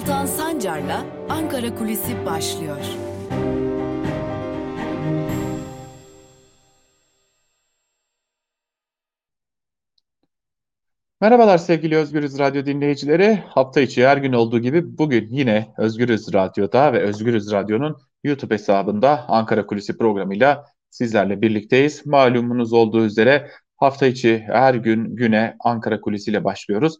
Altan Sancar'la Ankara Kulisi başlıyor. Merhabalar sevgili Özgürüz Radyo dinleyicileri. Hafta içi her gün olduğu gibi bugün yine Özgürüz Radyo'da ve Özgürüz Radyo'nun YouTube hesabında Ankara Kulisi programıyla sizlerle birlikteyiz. Malumunuz olduğu üzere hafta içi her gün güne Ankara Kulisi ile başlıyoruz.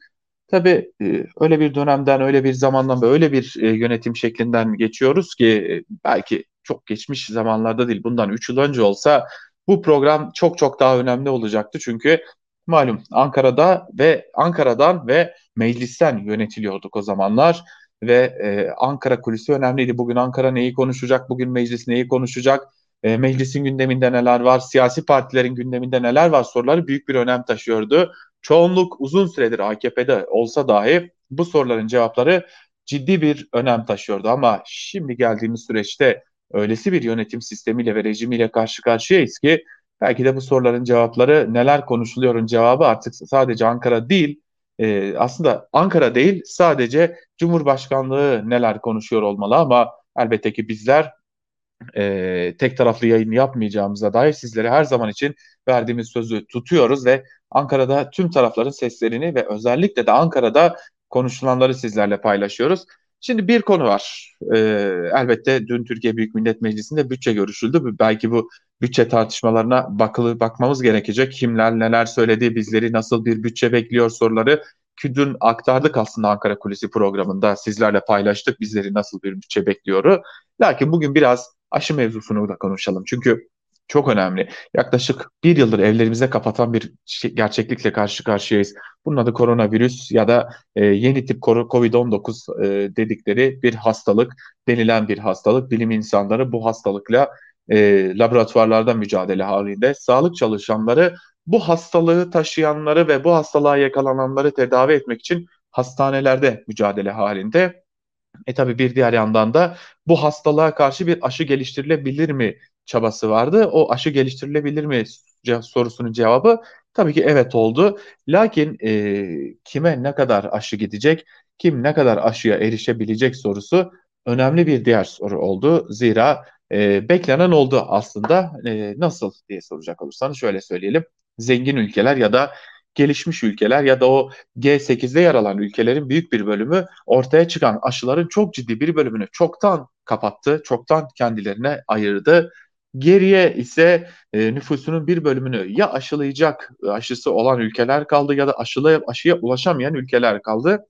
Tabii e, öyle bir dönemden, öyle bir zamandan ve öyle bir e, yönetim şeklinden geçiyoruz ki e, belki çok geçmiş zamanlarda değil bundan 3 yıl önce olsa bu program çok çok daha önemli olacaktı. Çünkü malum Ankara'da ve Ankara'dan ve meclisten yönetiliyorduk o zamanlar ve e, Ankara kulisi önemliydi. Bugün Ankara neyi konuşacak, bugün meclis neyi konuşacak, e, meclisin gündeminde neler var, siyasi partilerin gündeminde neler var soruları büyük bir önem taşıyordu. Çoğunluk uzun süredir AKP'de olsa dahi bu soruların cevapları ciddi bir önem taşıyordu. Ama şimdi geldiğimiz süreçte öylesi bir yönetim sistemiyle ve rejimiyle karşı karşıyayız ki belki de bu soruların cevapları neler konuşuluyorun cevabı artık sadece Ankara değil e, aslında Ankara değil sadece Cumhurbaşkanlığı neler konuşuyor olmalı ama elbette ki bizler e, tek taraflı yayın yapmayacağımıza dair sizlere her zaman için verdiğimiz sözü tutuyoruz ve Ankara'da tüm tarafların seslerini ve özellikle de Ankara'da konuşulanları sizlerle paylaşıyoruz. Şimdi bir konu var. Ee, elbette dün Türkiye Büyük Millet Meclisi'nde bütçe görüşüldü. Belki bu bütçe tartışmalarına bakılı bakmamız gerekecek. Kimler neler söyledi, bizleri nasıl bir bütçe bekliyor soruları dün aktardık aslında Ankara Kulisi programında sizlerle paylaştık bizleri nasıl bir bütçe bekliyoru. Lakin bugün biraz aşı mevzusunu da konuşalım. Çünkü çok önemli. Yaklaşık bir yıldır evlerimize kapatan bir şey, gerçeklikle karşı karşıyayız. Bunun adı koronavirüs ya da e, yeni tip COVID-19 e, dedikleri bir hastalık, denilen bir hastalık. Bilim insanları bu hastalıkla e, laboratuvarlarda mücadele halinde. Sağlık çalışanları bu hastalığı taşıyanları ve bu hastalığa yakalananları tedavi etmek için hastanelerde mücadele halinde. E tabi bir diğer yandan da bu hastalığa karşı bir aşı geliştirilebilir mi çabası vardı. O aşı geliştirilebilir mi sorusunun cevabı tabii ki evet oldu. Lakin e, kime ne kadar aşı gidecek, kim ne kadar aşıya erişebilecek sorusu önemli bir diğer soru oldu. Zira e, beklenen oldu aslında. E, nasıl diye soracak olursanız şöyle söyleyelim. Zengin ülkeler ya da gelişmiş ülkeler ya da o G8'de yer alan ülkelerin büyük bir bölümü ortaya çıkan aşıların çok ciddi bir bölümünü çoktan kapattı, çoktan kendilerine ayırdı. Geriye ise e, nüfusunun bir bölümünü ya aşılayacak aşısı olan ülkeler kaldı ya da aşılı aşıya ulaşamayan ülkeler kaldı.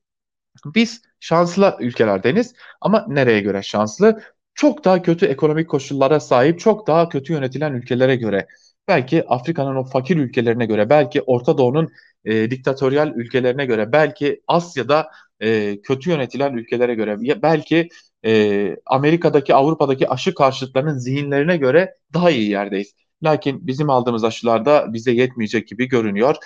Biz şanslı ülkelerdeniz ama nereye göre şanslı? Çok daha kötü ekonomik koşullara sahip, çok daha kötü yönetilen ülkelere göre. Belki Afrika'nın o fakir ülkelerine göre, belki Orta Doğu'nun e, diktatöryal ülkelerine göre, belki Asya'da e, kötü yönetilen ülkelere göre, belki e, Amerika'daki, Avrupa'daki aşı karşıtlarının zihinlerine göre daha iyi yerdeyiz. Lakin bizim aldığımız aşılarda bize yetmeyecek gibi görünüyor.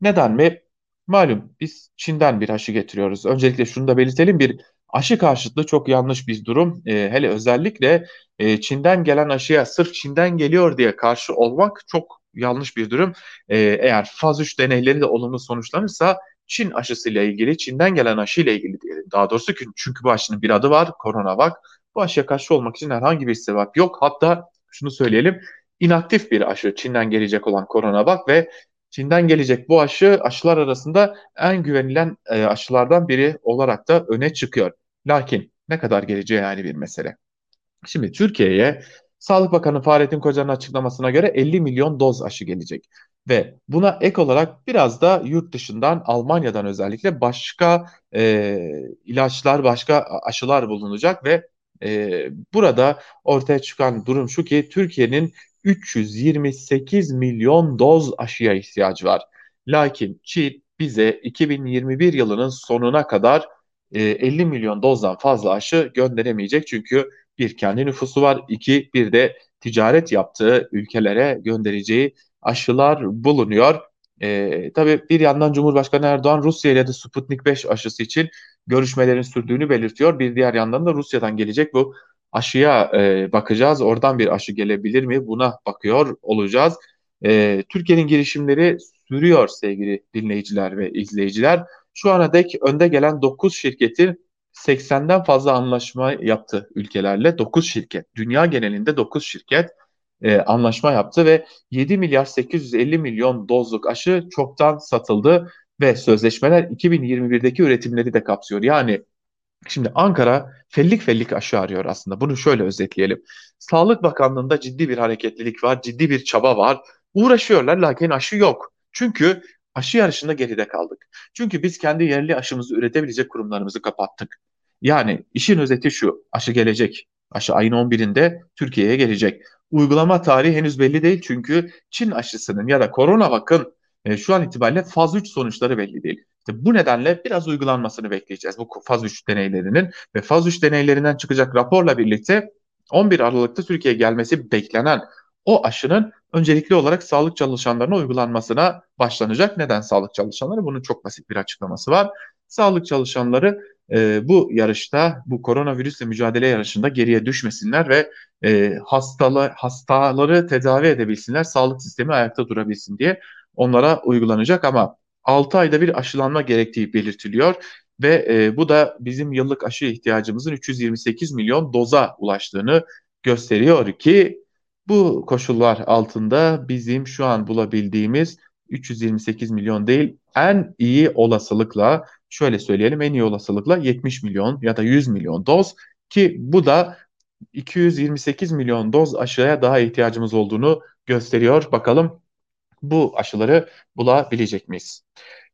Neden mi? Malum biz Çin'den bir aşı getiriyoruz. Öncelikle şunu da belirtelim bir aşı karşıtlığı çok yanlış bir durum. E, hele özellikle e, Çin'den gelen aşıya sırf Çin'den geliyor diye karşı olmak çok yanlış bir durum. E, eğer faz 3 deneyleri de olumlu sonuçlanırsa Çin aşısıyla ilgili, Çin'den gelen aşıyla ilgili diyelim. Daha doğrusu çünkü bu aşının bir adı var, Coronavac. Bu aşıya karşı olmak için herhangi bir sebep yok. Hatta şunu söyleyelim, inaktif bir aşı Çin'den gelecek olan Coronavac ve Çin'den gelecek bu aşı aşılar arasında en güvenilen e, aşılardan biri olarak da öne çıkıyor. Lakin ne kadar geleceği yani bir mesele. Şimdi Türkiye'ye Sağlık Bakanı Fahrettin Koca'nın açıklamasına göre 50 milyon doz aşı gelecek. Ve buna ek olarak biraz da yurt dışından Almanya'dan özellikle başka e, ilaçlar, başka aşılar bulunacak ve e, burada ortaya çıkan durum şu ki Türkiye'nin 328 milyon doz aşıya ihtiyacı var. Lakin Çin bize 2021 yılının sonuna kadar e, 50 milyon dozdan fazla aşı gönderemeyecek. Çünkü bir kendi nüfusu var, iki bir de ticaret yaptığı ülkelere göndereceği aşılar bulunuyor. E, tabii bir yandan Cumhurbaşkanı Erdoğan Rusya ile de Sputnik 5 aşısı için görüşmelerin sürdüğünü belirtiyor. Bir diğer yandan da Rusya'dan gelecek bu aşıya e, bakacağız. Oradan bir aşı gelebilir mi? Buna bakıyor olacağız. E, Türkiye'nin girişimleri sürüyor sevgili dinleyiciler ve izleyiciler. Şu ana dek önde gelen 9 şirketin 80'den fazla anlaşma yaptı ülkelerle. 9 şirket, dünya genelinde 9 şirket e, anlaşma yaptı ve 7 milyar 850 milyon dozluk aşı çoktan satıldı ve sözleşmeler 2021'deki üretimleri de kapsıyor. Yani Şimdi Ankara fellik fellik aşı arıyor aslında. Bunu şöyle özetleyelim. Sağlık Bakanlığı'nda ciddi bir hareketlilik var, ciddi bir çaba var. Uğraşıyorlar lakin aşı yok. Çünkü aşı yarışında geride kaldık. Çünkü biz kendi yerli aşımızı üretebilecek kurumlarımızı kapattık. Yani işin özeti şu, aşı gelecek. Aşı ayın 11'inde Türkiye'ye gelecek. Uygulama tarihi henüz belli değil çünkü Çin aşısının ya da korona bakın e, şu an itibariyle faz 3 sonuçları belli değil. İşte bu nedenle biraz uygulanmasını bekleyeceğiz bu faz 3 deneylerinin ve faz 3 deneylerinden çıkacak raporla birlikte 11 Aralık'ta Türkiye'ye gelmesi beklenen o aşının öncelikli olarak sağlık çalışanlarına uygulanmasına başlanacak. Neden sağlık çalışanları? Bunun çok basit bir açıklaması var. Sağlık çalışanları e, bu yarışta, bu koronavirüsle mücadele yarışında geriye düşmesinler ve e, hastalı, hastaları tedavi edebilsinler, sağlık sistemi ayakta durabilsin diye onlara uygulanacak ama 6 ayda bir aşılanma gerektiği belirtiliyor ve e, bu da bizim yıllık aşı ihtiyacımızın 328 milyon doza ulaştığını gösteriyor ki bu koşullar altında bizim şu an bulabildiğimiz 328 milyon değil en iyi olasılıkla şöyle söyleyelim en iyi olasılıkla 70 milyon ya da 100 milyon doz ki bu da 228 milyon doz aşıya daha ihtiyacımız olduğunu gösteriyor. Bakalım bu aşıları bulabilecek miyiz?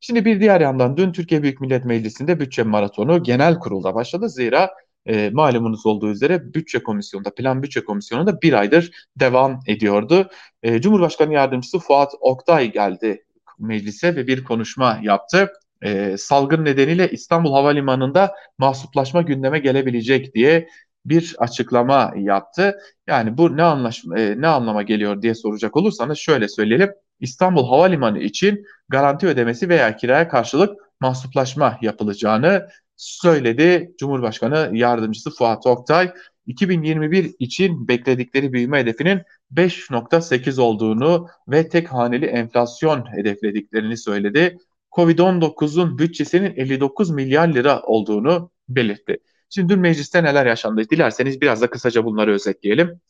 Şimdi bir diğer yandan dün Türkiye Büyük Millet Meclisi'nde bütçe maratonu genel kurulda başladı. Zira e, malumunuz olduğu üzere bütçe komisyonunda, plan bütçe komisyonunda bir aydır devam ediyordu. E, Cumhurbaşkanı Yardımcısı Fuat Oktay geldi meclise ve bir konuşma yaptı. E, salgın nedeniyle İstanbul Havalimanı'nda mahsuplaşma gündeme gelebilecek diye bir açıklama yaptı. Yani bu ne anlaşma e, ne anlama geliyor diye soracak olursanız şöyle söyleyelim. İstanbul Havalimanı için garanti ödemesi veya kiraya karşılık mahsuplaşma yapılacağını söyledi Cumhurbaşkanı Yardımcısı Fuat Oktay. 2021 için bekledikleri büyüme hedefinin 5.8 olduğunu ve tek haneli enflasyon hedeflediklerini söyledi. Covid-19'un bütçesinin 59 milyar lira olduğunu belirtti. Şimdi dün mecliste neler yaşandı? Dilerseniz biraz da kısaca bunları özetleyelim.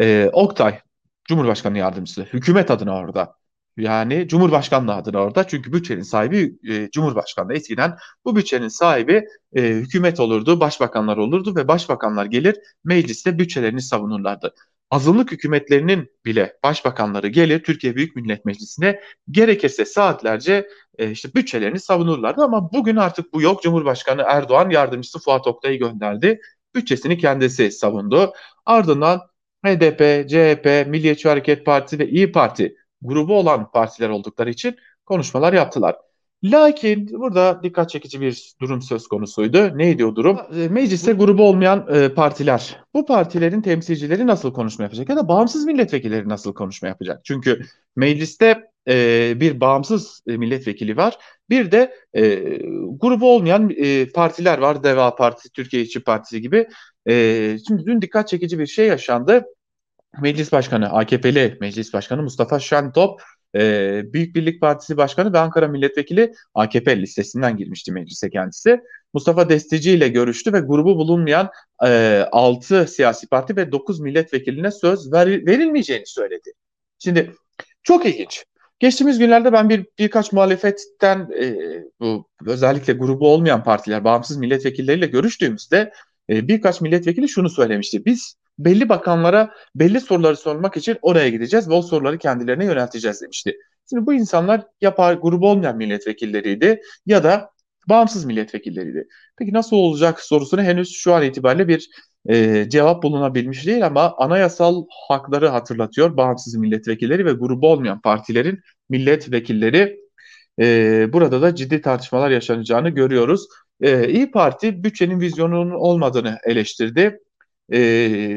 Ee, Oktay, Cumhurbaşkanı Yardımcısı, hükümet adına orada. Yani Cumhurbaşkanlığı adına orada. Çünkü bütçenin sahibi e, Cumhurbaşkanlığı. Eskiden bu bütçenin sahibi e, hükümet olurdu, başbakanlar olurdu ve başbakanlar gelir mecliste bütçelerini savunurlardı. Azınlık hükümetlerinin bile başbakanları gelir Türkiye Büyük Millet Meclisi'ne gerekirse saatlerce e, işte bütçelerini savunurlardı ama bugün artık bu yok. Cumhurbaşkanı Erdoğan yardımcısı Fuat Oktay'ı gönderdi. Bütçesini kendisi savundu. Ardından HDP, CHP, Milliyetçi Hareket Partisi ve İyi Parti grubu olan partiler oldukları için konuşmalar yaptılar. Lakin burada dikkat çekici bir durum söz konusuydu. Neydi o durum? E, mecliste grubu olmayan e, partiler. Bu partilerin temsilcileri nasıl konuşma yapacak ya da bağımsız milletvekilleri nasıl konuşma yapacak? Çünkü mecliste e, bir bağımsız milletvekili var. Bir de e, grubu olmayan e, partiler var. Deva Partisi, Türkiye İşçi Partisi gibi. E, şimdi dün dikkat çekici bir şey yaşandı. Meclis Başkanı, AKP'li Meclis Başkanı Mustafa Şentop, e, Büyük Birlik Partisi Başkanı ve Ankara Milletvekili AKP listesinden girmişti meclise kendisi. Mustafa Destici ile görüştü ve grubu bulunmayan e, 6 siyasi parti ve 9 milletvekiline söz ver, verilmeyeceğini söyledi. Şimdi çok ilginç. Geçtiğimiz günlerde ben bir birkaç muhalefetten e, bu özellikle grubu olmayan partiler, bağımsız milletvekilleriyle görüştüğümüzde e, birkaç milletvekili şunu söylemişti. Biz belli bakanlara belli soruları sormak için oraya gideceğiz ve o soruları kendilerine yönelteceğiz demişti. Şimdi bu insanlar ya grubu olmayan milletvekilleriydi ya da bağımsız milletvekilleriydi. Peki nasıl olacak sorusuna henüz şu an itibariyle bir e, cevap bulunabilmiş değil ama anayasal hakları hatırlatıyor bağımsız milletvekilleri ve grubu olmayan partilerin milletvekilleri. E, burada da ciddi tartışmalar yaşanacağını görüyoruz. E, İyi Parti bütçenin vizyonunun olmadığını eleştirdi e,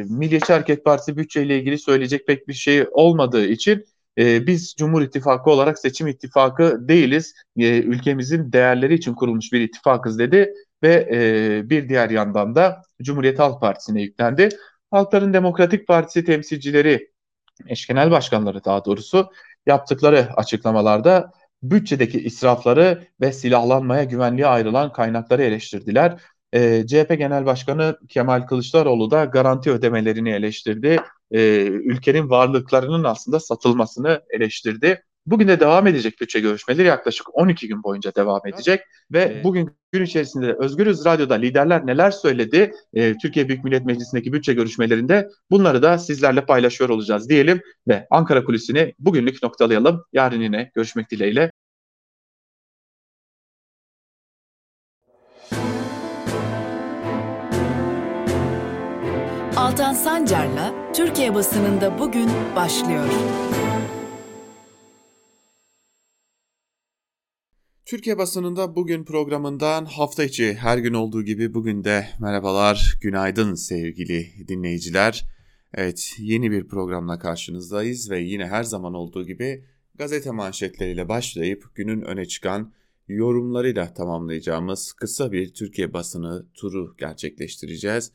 Milliyetçi Hareket Partisi bütçeyle ilgili söyleyecek pek bir şey olmadığı için e, biz Cumhur İttifakı olarak seçim ittifakı değiliz. E, ülkemizin değerleri için kurulmuş bir ittifakız dedi ve e, bir diğer yandan da Cumhuriyet Halk Partisi'ne yüklendi. Halkların Demokratik Partisi temsilcileri, eş genel başkanları daha doğrusu yaptıkları açıklamalarda bütçedeki israfları ve silahlanmaya güvenliğe ayrılan kaynakları eleştirdiler. E, CHP Genel Başkanı Kemal Kılıçdaroğlu da garanti ödemelerini eleştirdi. E, ülkenin varlıklarının aslında satılmasını eleştirdi. Bugün de devam edecek bütçe görüşmeleri yaklaşık 12 gün boyunca devam edecek ve bugün gün içerisinde Özgürüz Radyo'da liderler neler söyledi e, Türkiye Büyük Millet Meclisi'ndeki bütçe görüşmelerinde bunları da sizlerle paylaşıyor olacağız diyelim ve Ankara Kulisi'ni bugünlük noktalayalım. Yarın yine görüşmek dileğiyle. Altan Sancar'la Türkiye basınında bugün başlıyor. Türkiye basınında bugün programından hafta içi her gün olduğu gibi bugün de merhabalar, günaydın sevgili dinleyiciler. Evet yeni bir programla karşınızdayız ve yine her zaman olduğu gibi gazete manşetleriyle başlayıp günün öne çıkan yorumlarıyla tamamlayacağımız kısa bir Türkiye basını turu gerçekleştireceğiz.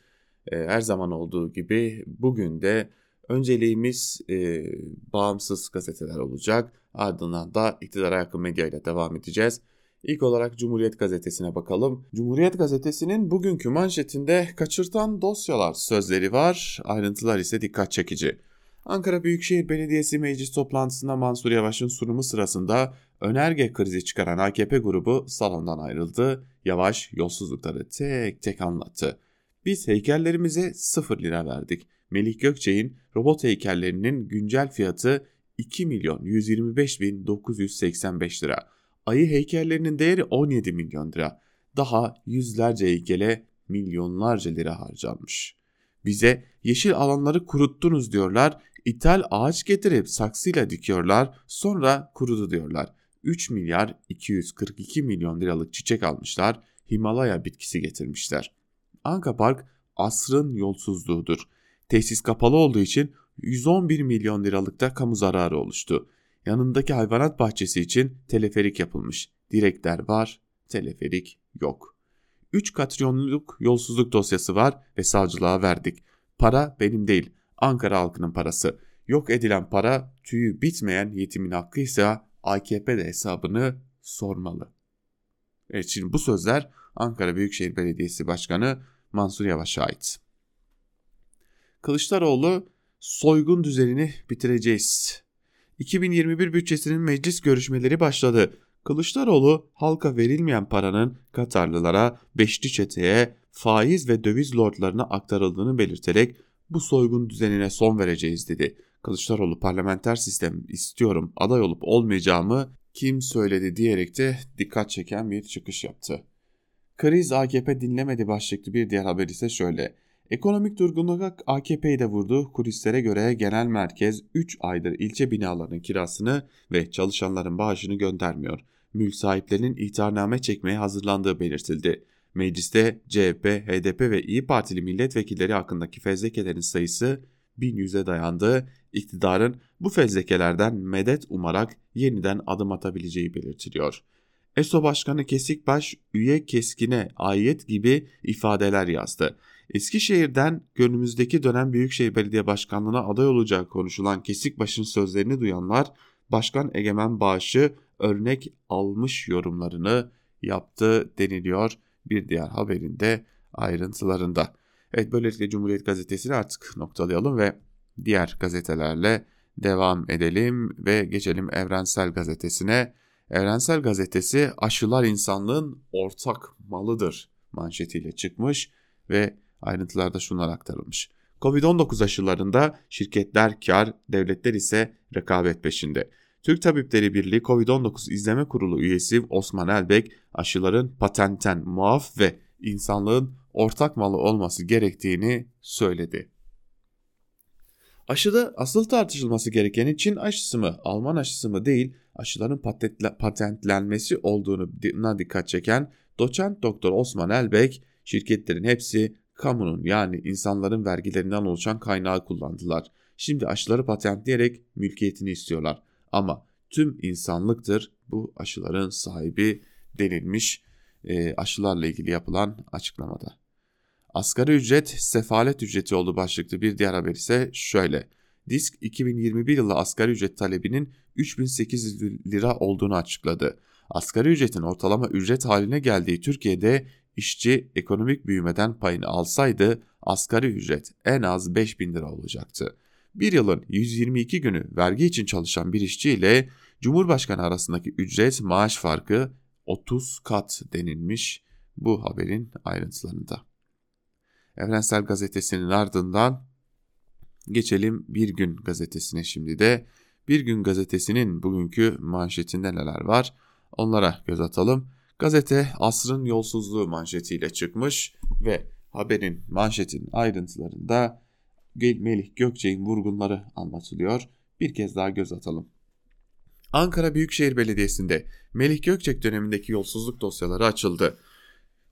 Her zaman olduğu gibi bugün de önceliğimiz e, bağımsız gazeteler olacak. Ardından da iktidara yakın medya ile devam edeceğiz. İlk olarak Cumhuriyet Gazetesi'ne bakalım. Cumhuriyet Gazetesi'nin bugünkü manşetinde kaçırtan dosyalar sözleri var. Ayrıntılar ise dikkat çekici. Ankara Büyükşehir Belediyesi meclis toplantısında Mansur Yavaş'ın sunumu sırasında önerge krizi çıkaran AKP grubu salondan ayrıldı. Yavaş yolsuzlukları tek tek anlattı. Biz heykellerimize 0 lira verdik. Melih Gökçe'nin robot heykellerinin güncel fiyatı 2 milyon 125 bin 985 lira. Ayı heykellerinin değeri 17 milyon lira. Daha yüzlerce heykele milyonlarca lira harcanmış. Bize yeşil alanları kuruttunuz diyorlar. İthal ağaç getirip saksıyla dikiyorlar. Sonra kurudu diyorlar. 3 milyar 242 milyon liralık çiçek almışlar. Himalaya bitkisi getirmişler. Anka Park asrın yolsuzluğudur. Tesis kapalı olduğu için 111 milyon liralık da kamu zararı oluştu. Yanındaki hayvanat bahçesi için teleferik yapılmış. Direkler var, teleferik yok. 3 katrilyonluk yolsuzluk dosyası var ve savcılığa verdik. Para benim değil, Ankara halkının parası. Yok edilen para tüyü bitmeyen yetimin hakkıysa AKP de hesabını sormalı. Evet şimdi bu sözler Ankara Büyükşehir Belediyesi Başkanı Mansur Yavaş'a ait. Kılıçdaroğlu soygun düzenini bitireceğiz. 2021 bütçesinin meclis görüşmeleri başladı. Kılıçdaroğlu halka verilmeyen paranın Katarlılara, Beşli Çete'ye, faiz ve döviz lordlarına aktarıldığını belirterek bu soygun düzenine son vereceğiz dedi. Kılıçdaroğlu parlamenter sistem istiyorum aday olup olmayacağımı kim söyledi diyerek de dikkat çeken bir çıkış yaptı. Kriz AKP dinlemedi başlıklı bir diğer haber ise şöyle. Ekonomik durgunluk AKP'yi de vurdu. Kulislere göre genel merkez 3 aydır ilçe binalarının kirasını ve çalışanların bağışını göndermiyor. Mülk sahiplerinin ihtarname çekmeye hazırlandığı belirtildi. Mecliste CHP, HDP ve İyi Partili milletvekilleri hakkındaki fezlekelerin sayısı 1100'e dayandı. İktidarın bu fezlekelerden medet umarak yeniden adım atabileceği belirtiliyor. ESO Başkanı Kesikbaş üye keskine ayet gibi ifadeler yazdı. Eskişehir'den günümüzdeki dönem Büyükşehir Belediye Başkanlığı'na aday olacağı konuşulan Kesikbaş'ın sözlerini duyanlar Başkan Egemen Bağış'ı örnek almış yorumlarını yaptı deniliyor bir diğer haberinde ayrıntılarında. Evet böylelikle Cumhuriyet Gazetesi'ni artık noktalayalım ve diğer gazetelerle devam edelim ve geçelim Evrensel Gazetesi'ne. Evrensel Gazetesi aşılar insanlığın ortak malıdır manşetiyle çıkmış ve ayrıntılarda şunlar aktarılmış. Covid-19 aşılarında şirketler kar, devletler ise rekabet peşinde. Türk Tabipleri Birliği Covid-19 İzleme Kurulu üyesi Osman Elbek aşıların patentten muaf ve insanlığın ortak malı olması gerektiğini söyledi. Aşıda asıl tartışılması gereken Çin aşısı mı, Alman aşısı mı değil, aşıların patentlenmesi olduğuna dikkat çeken doçent doktor Osman Elbek, şirketlerin hepsi kamunun yani insanların vergilerinden oluşan kaynağı kullandılar. Şimdi aşıları patentleyerek mülkiyetini istiyorlar. Ama tüm insanlıktır bu aşıların sahibi denilmiş e, aşılarla ilgili yapılan açıklamada. Asgari ücret sefalet ücreti oldu başlıklı bir diğer haber ise şöyle. Disk 2021 yılı asgari ücret talebinin 3800 lira olduğunu açıkladı. Asgari ücretin ortalama ücret haline geldiği Türkiye'de işçi ekonomik büyümeden payını alsaydı asgari ücret en az 5000 lira olacaktı. Bir yılın 122 günü vergi için çalışan bir işçi ile Cumhurbaşkanı arasındaki ücret maaş farkı 30 kat denilmiş bu haberin ayrıntılarında. Evrensel Gazetesi'nin ardından geçelim Bir Gün Gazetesi'ne şimdi de. Bir Gün Gazetesi'nin bugünkü manşetinde neler var onlara göz atalım. Gazete asrın yolsuzluğu manşetiyle çıkmış ve haberin manşetin ayrıntılarında Melih Gökçek'in vurgunları anlatılıyor. Bir kez daha göz atalım. Ankara Büyükşehir Belediyesi'nde Melih Gökçek dönemindeki yolsuzluk dosyaları açıldı.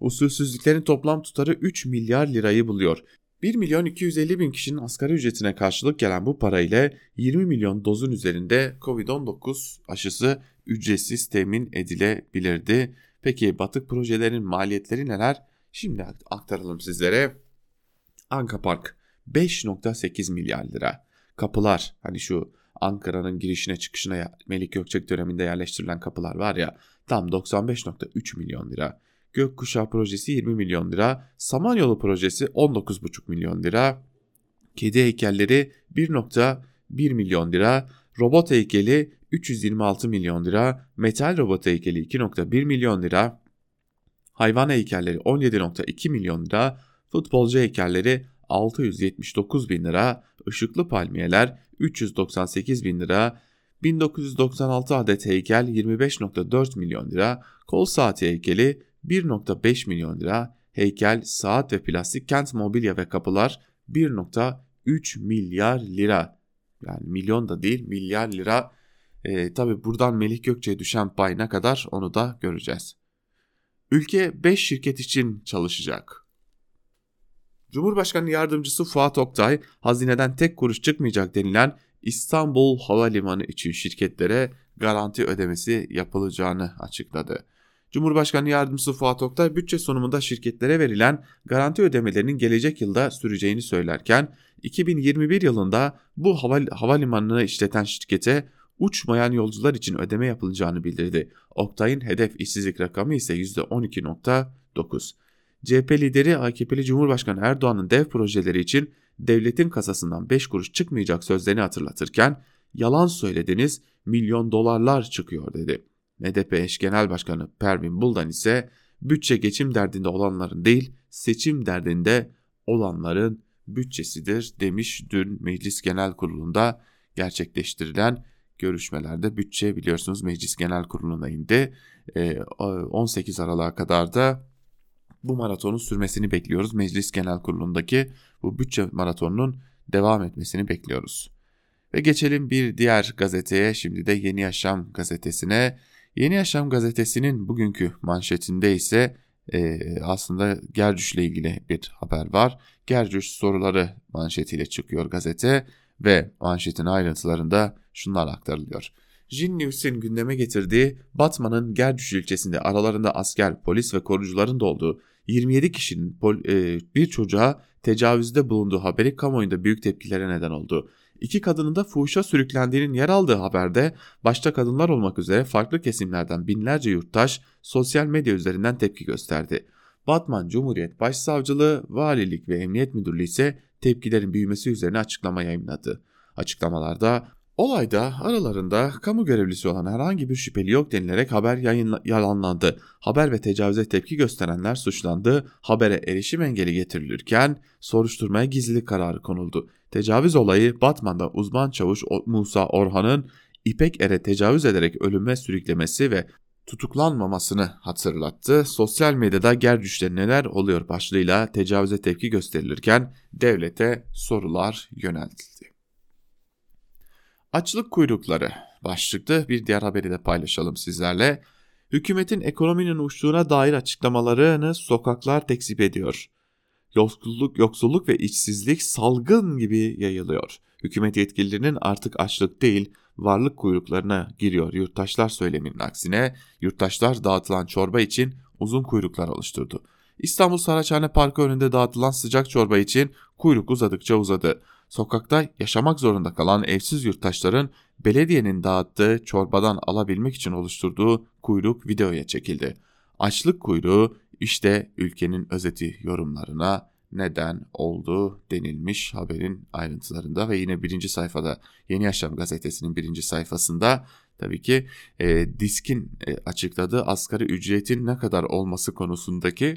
Usulsüzlüklerin toplam tutarı 3 milyar lirayı buluyor. 1 milyon 250 bin kişinin asgari ücretine karşılık gelen bu para ile 20 milyon dozun üzerinde Covid-19 aşısı ücretsiz temin edilebilirdi. Peki batık projelerin maliyetleri neler? Şimdi aktaralım sizlere. Anka Park 5.8 milyar lira. Kapılar hani şu Ankara'nın girişine çıkışına Melik Gökçek döneminde yerleştirilen kapılar var ya tam 95.3 milyon lira. Gökkuşağı projesi 20 milyon lira, Samanyolu projesi 19,5 milyon lira, kedi heykelleri 1.1 milyon lira, robot heykeli 326 milyon lira, metal robot heykeli 2.1 milyon lira, hayvan heykelleri 17.2 milyon lira, futbolcu heykelleri 679 bin lira, ışıklı palmiyeler 398 bin lira, 1996 adet heykel 25.4 milyon lira, kol saati heykeli 1.5 milyon lira, heykel, saat ve plastik kent mobilya ve kapılar 1.3 milyar lira. Yani milyon da değil milyar lira. E, Tabi buradan Melih Gökçe'ye düşen pay ne kadar onu da göreceğiz. Ülke 5 şirket için çalışacak. Cumhurbaşkanı Yardımcısı Fuat Oktay, hazineden tek kuruş çıkmayacak denilen İstanbul Havalimanı için şirketlere garanti ödemesi yapılacağını açıkladı. Cumhurbaşkanı Yardımcısı Fuat Oktay bütçe sunumunda şirketlere verilen garanti ödemelerinin gelecek yılda süreceğini söylerken 2021 yılında bu haval havalimanını işleten şirkete uçmayan yolcular için ödeme yapılacağını bildirdi. Oktay'ın hedef işsizlik rakamı ise %12.9. CHP lideri AKP'li Cumhurbaşkanı Erdoğan'ın dev projeleri için devletin kasasından 5 kuruş çıkmayacak sözlerini hatırlatırken yalan söylediniz milyon dolarlar çıkıyor dedi. MDP eş genel başkanı Pervin Buldan ise bütçe geçim derdinde olanların değil seçim derdinde olanların bütçesidir demiş dün Meclis Genel Kurulu'nda gerçekleştirilen görüşmelerde bütçe biliyorsunuz Meclis Genel Kurulu'na indi. 18 ee, Aralık'a kadar da bu maratonun sürmesini bekliyoruz. Meclis Genel Kurulu'ndaki bu bütçe maratonunun devam etmesini bekliyoruz. Ve geçelim bir diğer gazeteye şimdi de Yeni Yaşam gazetesine. Yeni Yaşam gazetesinin bugünkü manşetinde ise e, aslında Gercüş ile ilgili bir haber var. Gercüş soruları manşetiyle çıkıyor gazete ve manşetin ayrıntılarında şunlar aktarılıyor. Jin News'in gündeme getirdiği Batman'ın Gercüş ilçesinde aralarında asker, polis ve korucuların da olduğu 27 kişinin e, bir çocuğa tecavüzde bulunduğu haberi kamuoyunda büyük tepkilere neden oldu. İki kadının da fuhuşa sürüklendiğinin yer aldığı haberde başta kadınlar olmak üzere farklı kesimlerden binlerce yurttaş sosyal medya üzerinden tepki gösterdi. Batman Cumhuriyet Başsavcılığı, Valilik ve Emniyet Müdürlüğü ise tepkilerin büyümesi üzerine açıklama yayınladı. Açıklamalarda Olayda aralarında kamu görevlisi olan herhangi bir şüpheli yok denilerek haber yayınla, yalanlandı. Haber ve tecavüze tepki gösterenler suçlandı. Habere erişim engeli getirilirken soruşturmaya gizlilik kararı konuldu. Tecavüz olayı Batman'da uzman çavuş Musa Orhan'ın İpek Er'e tecavüz ederek ölüme sürüklemesi ve tutuklanmamasını hatırlattı. Sosyal medyada gerçüşte neler oluyor başlığıyla tecavüze tepki gösterilirken devlete sorular yöneltildi. Açlık kuyrukları başlıklı bir diğer haberi de paylaşalım sizlerle. Hükümetin ekonominin uçtuğuna dair açıklamalarını sokaklar tekzip ediyor. Yoksulluk, yoksulluk ve işsizlik salgın gibi yayılıyor. Hükümet yetkililerinin artık açlık değil varlık kuyruklarına giriyor yurttaşlar söyleminin aksine yurttaşlar dağıtılan çorba için uzun kuyruklar oluşturdu. İstanbul Saraçhane Parkı önünde dağıtılan sıcak çorba için kuyruk uzadıkça uzadı sokakta yaşamak zorunda kalan evsiz yurttaşların belediyenin dağıttığı çorbadan alabilmek için oluşturduğu kuyruk videoya çekildi. Açlık kuyruğu İşte ülkenin özeti yorumlarına neden oldu denilmiş haberin ayrıntılarında ve yine birinci sayfada Yeni Yaşam gazetesinin birinci sayfasında tabii ki e, diskin e, açıkladığı asgari ücretin ne kadar olması konusundaki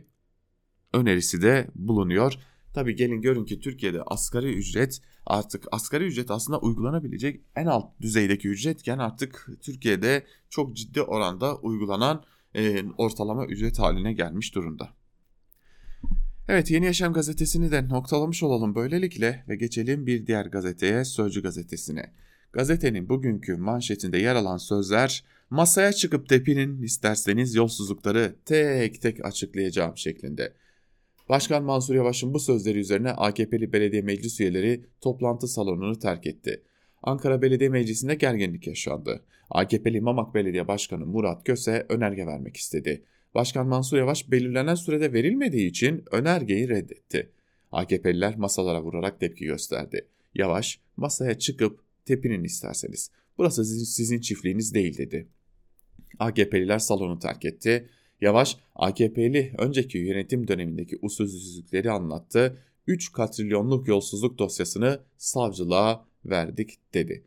önerisi de bulunuyor. Tabii gelin görün ki Türkiye'de asgari ücret artık asgari ücret aslında uygulanabilecek en alt düzeydeki ücretken artık Türkiye'de çok ciddi oranda uygulanan e, ortalama ücret haline gelmiş durumda. Evet Yeni Yaşam gazetesini de noktalamış olalım böylelikle ve geçelim bir diğer gazeteye Sözcü gazetesine. Gazetenin bugünkü manşetinde yer alan sözler masaya çıkıp tepinin isterseniz yolsuzlukları tek tek açıklayacağım şeklinde. Başkan Mansur Yavaş'ın bu sözleri üzerine AKP'li belediye meclis üyeleri toplantı salonunu terk etti. Ankara Belediye Meclisi'nde gerginlik yaşandı. AKP'li Mamak Belediye Başkanı Murat Köse önerge vermek istedi. Başkan Mansur Yavaş belirlenen sürede verilmediği için önergeyi reddetti. AKP'liler masalara vurarak tepki gösterdi. Yavaş masaya çıkıp tepinin isterseniz. Burası sizin çiftliğiniz değil dedi. AKP'liler salonu terk etti. Yavaş AKP'li önceki yönetim dönemindeki usulsüzlükleri anlattı. 3 katrilyonluk yolsuzluk dosyasını savcılığa verdik dedi.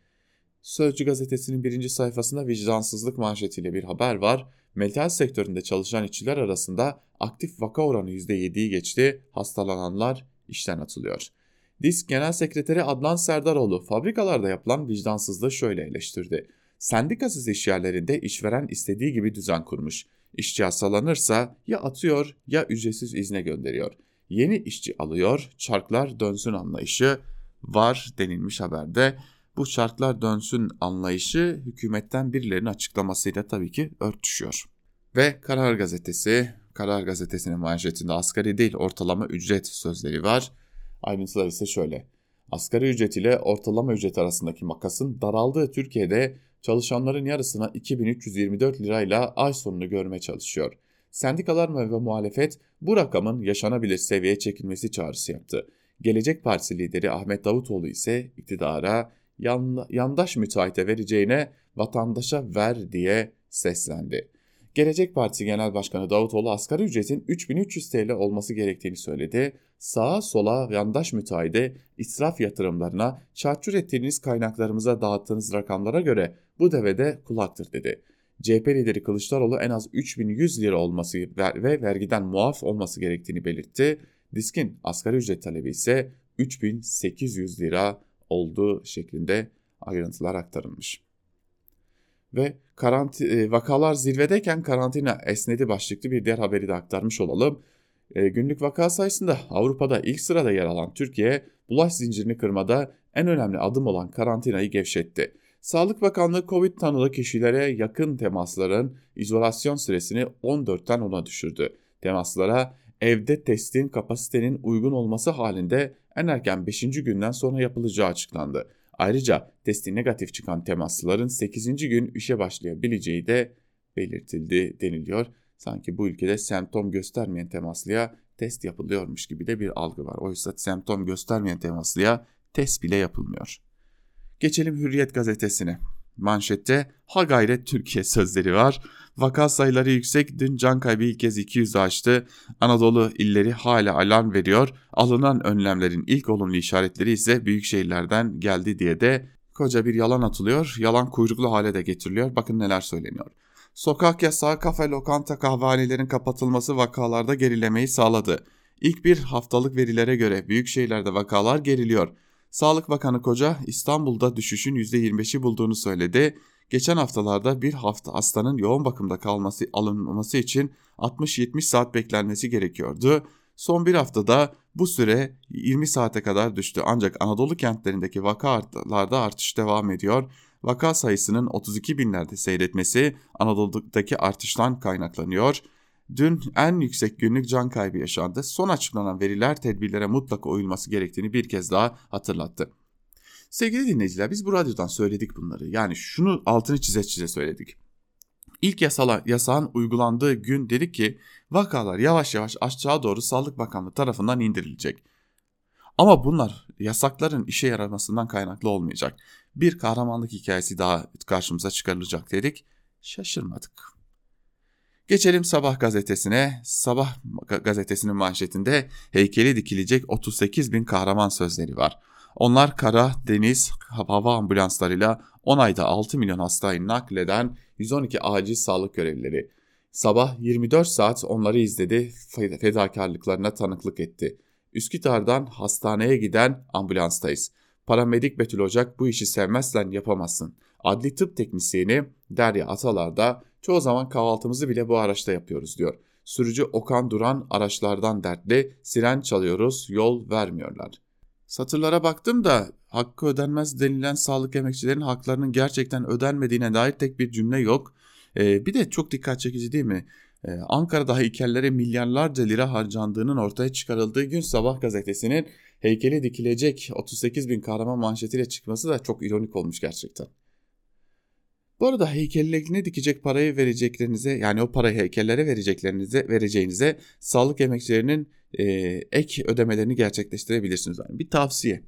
Sözcü gazetesinin birinci sayfasında vicdansızlık manşetiyle bir haber var. Metal sektöründe çalışan işçiler arasında aktif vaka oranı %7'yi geçti, hastalananlar işten atılıyor. Disk Genel Sekreteri Adnan Serdaroğlu fabrikalarda yapılan vicdansızlığı şöyle eleştirdi. Sendikasız işyerlerinde işveren istediği gibi düzen kurmuş. İşçi hastalanırsa ya atıyor ya ücretsiz izne gönderiyor. Yeni işçi alıyor, çarklar dönsün anlayışı var denilmiş haberde. Bu çarklar dönsün anlayışı hükümetten birilerinin açıklamasıyla tabii ki örtüşüyor. Ve Karar Gazetesi, Karar Gazetesi'nin manşetinde asgari değil ortalama ücret sözleri var. Ayrıntılar ise şöyle. Asgari ücret ile ortalama ücret arasındaki makasın daraldığı Türkiye'de çalışanların yarısına 2324 lirayla ay sonunu görmeye çalışıyor. Sendikalar ve muhalefet bu rakamın yaşanabilir seviyeye çekilmesi çağrısı yaptı. Gelecek Partisi lideri Ahmet Davutoğlu ise iktidara yan, yandaş müteahhite vereceğine vatandaşa ver diye seslendi. Gelecek Partisi Genel Başkanı Davutoğlu asgari ücretin 3300 TL olması gerektiğini söyledi. Sağa sola yandaş müteahhide israf yatırımlarına çarçur ettiğiniz kaynaklarımıza dağıttığınız rakamlara göre bu devede kulaktır dedi. CHP lideri Kılıçdaroğlu en az 3100 lira olması ve vergiden muaf olması gerektiğini belirtti. Diskin asgari ücret talebi ise 3800 lira olduğu şeklinde ayrıntılar aktarılmış. Ve karanti, e, vakalar zirvedeyken karantina esnedi başlıklı bir diğer haberi de aktarmış olalım. E, günlük vaka sayısında Avrupa'da ilk sırada yer alan Türkiye, bulaş zincirini kırmada en önemli adım olan karantinayı gevşetti. Sağlık Bakanlığı Covid tanılı kişilere yakın temasların izolasyon süresini 14'ten 10'a düşürdü. Temaslara evde testin kapasitenin uygun olması halinde en erken 5. günden sonra yapılacağı açıklandı. Ayrıca testi negatif çıkan temaslıların 8. gün işe başlayabileceği de belirtildi deniliyor. Sanki bu ülkede semptom göstermeyen temaslıya test yapılıyormuş gibi de bir algı var. Oysa semptom göstermeyen temaslıya test bile yapılmıyor. Geçelim Hürriyet gazetesine. Manşette ha gayret Türkiye sözleri var. Vaka sayıları yüksek. Dün can kaybı ilk kez 200 aştı. Anadolu illeri hala alarm veriyor. Alınan önlemlerin ilk olumlu işaretleri ise büyük şehirlerden geldi diye de koca bir yalan atılıyor. Yalan kuyruklu hale de getiriliyor. Bakın neler söyleniyor. Sokak yasağı, kafe, lokanta, kahvehanelerin kapatılması vakalarda gerilemeyi sağladı. İlk bir haftalık verilere göre büyük şehirlerde vakalar geriliyor. Sağlık Bakanı Koca İstanbul'da düşüşün %25'i bulduğunu söyledi. Geçen haftalarda bir hafta hastanın yoğun bakımda kalması alınması için 60-70 saat beklenmesi gerekiyordu. Son bir haftada bu süre 20 saate kadar düştü ancak Anadolu kentlerindeki vakalarda artış devam ediyor. Vaka sayısının 32 binlerde seyretmesi Anadolu'daki artıştan kaynaklanıyor. Dün en yüksek günlük can kaybı yaşandı. Son açıklanan veriler tedbirlere mutlaka uyulması gerektiğini bir kez daha hatırlattı. Sevgili dinleyiciler biz bu radyodan söyledik bunları. Yani şunu altını çize çize söyledik. İlk yasala, yasağın uygulandığı gün dedik ki vakalar yavaş yavaş aşağı doğru Sağlık Bakanlığı tarafından indirilecek. Ama bunlar yasakların işe yaramasından kaynaklı olmayacak. Bir kahramanlık hikayesi daha karşımıza çıkarılacak dedik. Şaşırmadık. Geçelim Sabah gazetesine. Sabah gazetesinin manşetinde heykeli dikilecek 38 bin kahraman sözleri var. Onlar kara, deniz, hava ambulanslarıyla 10 ayda 6 milyon hastayı nakleden 112 acil sağlık görevlileri. Sabah 24 saat onları izledi, fedakarlıklarına tanıklık etti. Üsküdar'dan hastaneye giden ambulanstayız. Paramedik Betül Ocak bu işi sevmezsen yapamazsın. Adli tıp teknisyeni Derya Atalar da çoğu zaman kahvaltımızı bile bu araçta yapıyoruz diyor. Sürücü Okan Duran araçlardan dertli, siren çalıyoruz, yol vermiyorlar. Satırlara baktım da hakkı ödenmez denilen sağlık emekçilerin haklarının gerçekten ödenmediğine dair tek bir cümle yok. Ee, bir de çok dikkat çekici değil mi? Ee, Ankara'da heykellere milyarlarca lira harcandığının ortaya çıkarıldığı gün Sabah gazetesinin heykeli dikilecek 38 bin kahraman manşetiyle çıkması da çok ironik olmuş gerçekten. Bu arada heykellerine dikecek parayı vereceklerinize yani o parayı heykellere vereceklerinize vereceğinize sağlık emekçilerinin e, ek ödemelerini gerçekleştirebilirsiniz. Yani bir tavsiye.